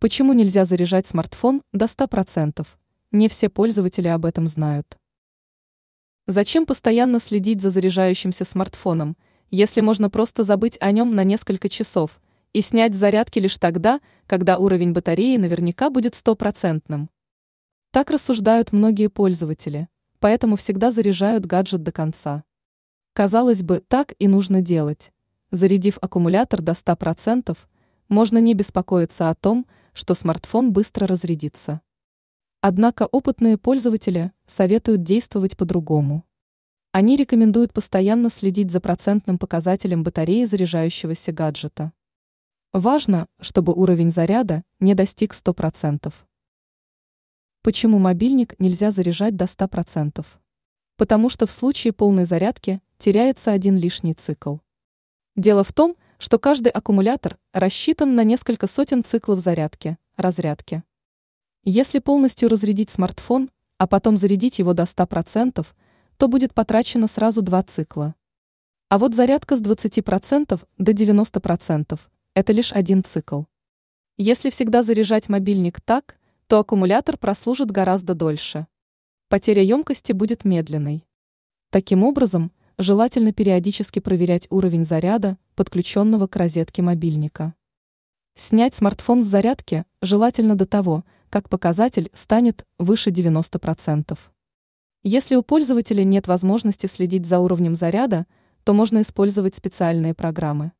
Почему нельзя заряжать смартфон до 100%? Не все пользователи об этом знают. Зачем постоянно следить за заряжающимся смартфоном, если можно просто забыть о нем на несколько часов и снять зарядки лишь тогда, когда уровень батареи наверняка будет стопроцентным? Так рассуждают многие пользователи, поэтому всегда заряжают гаджет до конца. Казалось бы, так и нужно делать. Зарядив аккумулятор до 100%, можно не беспокоиться о том, что смартфон быстро разрядится. Однако опытные пользователи советуют действовать по-другому. Они рекомендуют постоянно следить за процентным показателем батареи заряжающегося гаджета. Важно, чтобы уровень заряда не достиг 100%. Почему мобильник нельзя заряжать до 100%? Потому что в случае полной зарядки теряется один лишний цикл. Дело в том, что каждый аккумулятор рассчитан на несколько сотен циклов зарядки, разрядки. Если полностью разрядить смартфон, а потом зарядить его до 100%, то будет потрачено сразу два цикла. А вот зарядка с 20% до 90% – это лишь один цикл. Если всегда заряжать мобильник так, то аккумулятор прослужит гораздо дольше. Потеря емкости будет медленной. Таким образом, желательно периодически проверять уровень заряда, подключенного к розетке мобильника. Снять смартфон с зарядки желательно до того, как показатель станет выше 90%. Если у пользователя нет возможности следить за уровнем заряда, то можно использовать специальные программы.